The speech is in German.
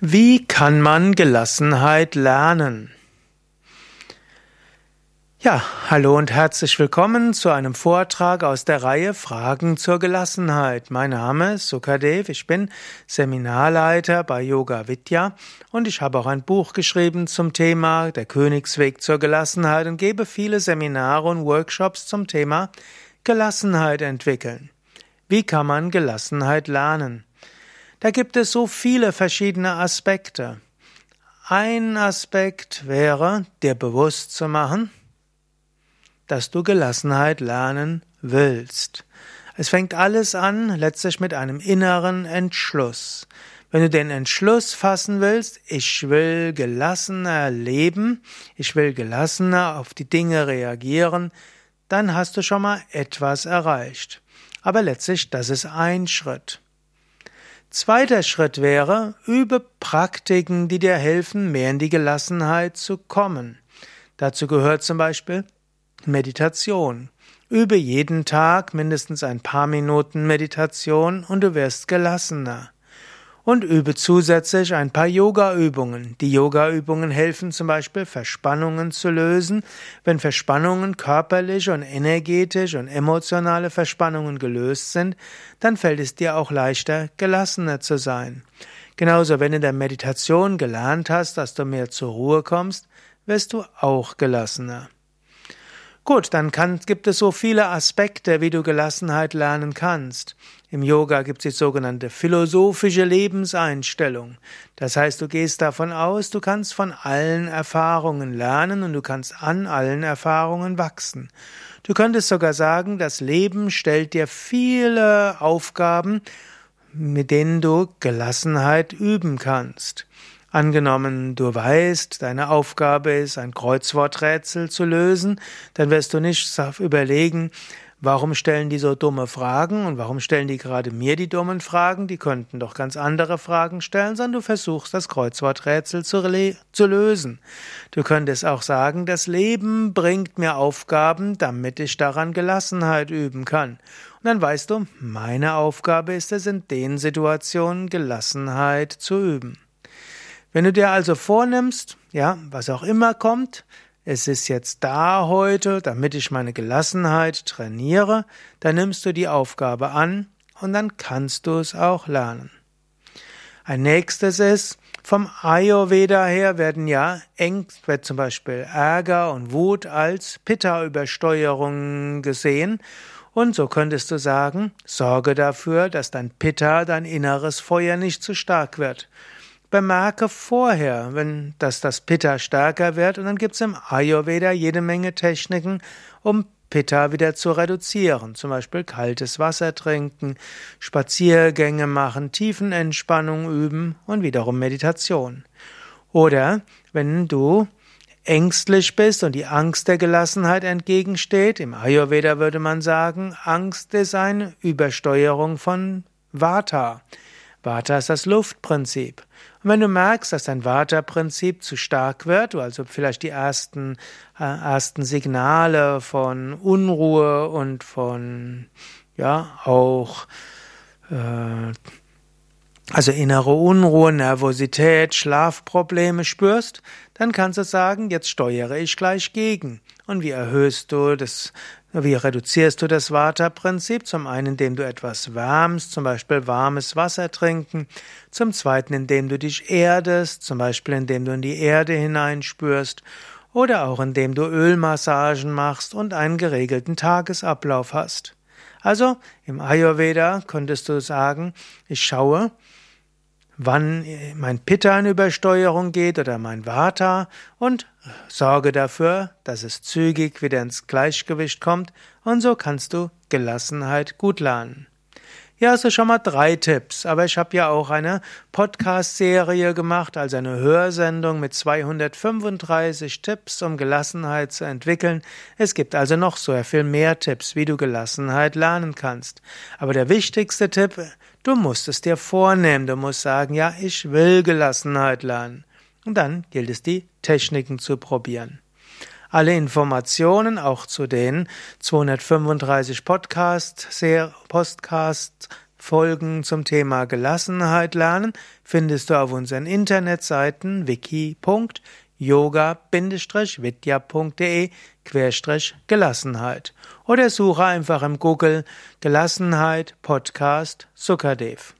Wie kann man Gelassenheit lernen? Ja, hallo und herzlich willkommen zu einem Vortrag aus der Reihe Fragen zur Gelassenheit. Mein Name ist Sukadev, ich bin Seminarleiter bei Yoga Vidya und ich habe auch ein Buch geschrieben zum Thema Der Königsweg zur Gelassenheit und gebe viele Seminare und Workshops zum Thema Gelassenheit entwickeln. Wie kann man Gelassenheit lernen? Da gibt es so viele verschiedene Aspekte. Ein Aspekt wäre, dir bewusst zu machen, dass du Gelassenheit lernen willst. Es fängt alles an letztlich mit einem inneren Entschluss. Wenn du den Entschluss fassen willst, ich will gelassener leben, ich will gelassener auf die Dinge reagieren, dann hast du schon mal etwas erreicht. Aber letztlich, das ist ein Schritt. Zweiter Schritt wäre, übe Praktiken, die dir helfen, mehr in die Gelassenheit zu kommen. Dazu gehört zum Beispiel Meditation. Übe jeden Tag mindestens ein paar Minuten Meditation und du wirst gelassener und übe zusätzlich ein paar Yoga-Übungen. Die Yoga-Übungen helfen zum Beispiel, Verspannungen zu lösen. Wenn Verspannungen körperliche und energetische und emotionale Verspannungen gelöst sind, dann fällt es dir auch leichter, gelassener zu sein. Genauso, wenn du in der Meditation gelernt hast, dass du mehr zur Ruhe kommst, wirst du auch gelassener. Gut, dann kann, gibt es so viele Aspekte, wie du Gelassenheit lernen kannst. Im Yoga gibt es die sogenannte philosophische Lebenseinstellung. Das heißt, du gehst davon aus, du kannst von allen Erfahrungen lernen und du kannst an allen Erfahrungen wachsen. Du könntest sogar sagen, das Leben stellt dir viele Aufgaben, mit denen du Gelassenheit üben kannst. Angenommen, du weißt, deine Aufgabe ist, ein Kreuzworträtsel zu lösen, dann wirst du nicht überlegen, warum stellen die so dumme Fragen und warum stellen die gerade mir die dummen Fragen, die könnten doch ganz andere Fragen stellen, sondern du versuchst das Kreuzworträtsel zu, zu lösen. Du könntest auch sagen, das Leben bringt mir Aufgaben, damit ich daran Gelassenheit üben kann. Und dann weißt du, meine Aufgabe ist es, in den Situationen Gelassenheit zu üben. Wenn du dir also vornimmst, ja, was auch immer kommt, es ist jetzt da heute, damit ich meine Gelassenheit trainiere, dann nimmst du die Aufgabe an und dann kannst du es auch lernen. Ein nächstes ist, vom Ayurveda her werden ja eng, wird zum Beispiel Ärger und Wut als Pitta-Übersteuerung gesehen. Und so könntest du sagen, sorge dafür, dass dein Pitta, dein inneres Feuer nicht zu stark wird. Bemerke vorher, wenn dass das Pitta stärker wird, und dann gibt es im Ayurveda jede Menge Techniken, um Pitta wieder zu reduzieren. Zum Beispiel kaltes Wasser trinken, Spaziergänge machen, Tiefenentspannung üben und wiederum Meditation. Oder wenn du ängstlich bist und die Angst der Gelassenheit entgegensteht, im Ayurveda würde man sagen, Angst ist eine Übersteuerung von Vata. Vata ist das Luftprinzip. Und wenn du merkst, dass dein Vata-Prinzip zu stark wird, du also vielleicht die ersten, äh, ersten Signale von Unruhe und von, ja, auch, äh, also innere Unruhe, Nervosität, Schlafprobleme spürst, dann kannst du sagen, jetzt steuere ich gleich gegen. Und wie erhöhst du das wie reduzierst du das Vata-Prinzip? Zum einen, indem du etwas wärmst, zum Beispiel warmes Wasser trinken. Zum zweiten, indem du dich erdest, zum Beispiel indem du in die Erde hineinspürst. Oder auch indem du Ölmassagen machst und einen geregelten Tagesablauf hast. Also im Ayurveda könntest du sagen, ich schaue, wann mein Pitta in Übersteuerung geht oder mein Vata und sorge dafür, dass es zügig wieder ins Gleichgewicht kommt und so kannst du Gelassenheit gut lernen. Ja, also schon mal drei Tipps, aber ich habe ja auch eine Podcast-Serie gemacht, also eine Hörsendung mit 235 Tipps, um Gelassenheit zu entwickeln. Es gibt also noch so viel mehr Tipps, wie du Gelassenheit lernen kannst. Aber der wichtigste Tipp, du musst es dir vornehmen, du musst sagen, ja, ich will Gelassenheit lernen. Und dann gilt es, die Techniken zu probieren. Alle Informationen, auch zu den 235 Podcast, Podcast Folgen zum Thema Gelassenheit lernen findest du auf unseren Internetseiten wiki.yoga-vidya.de-gelassenheit oder suche einfach im Google Gelassenheit Podcast Sukadev.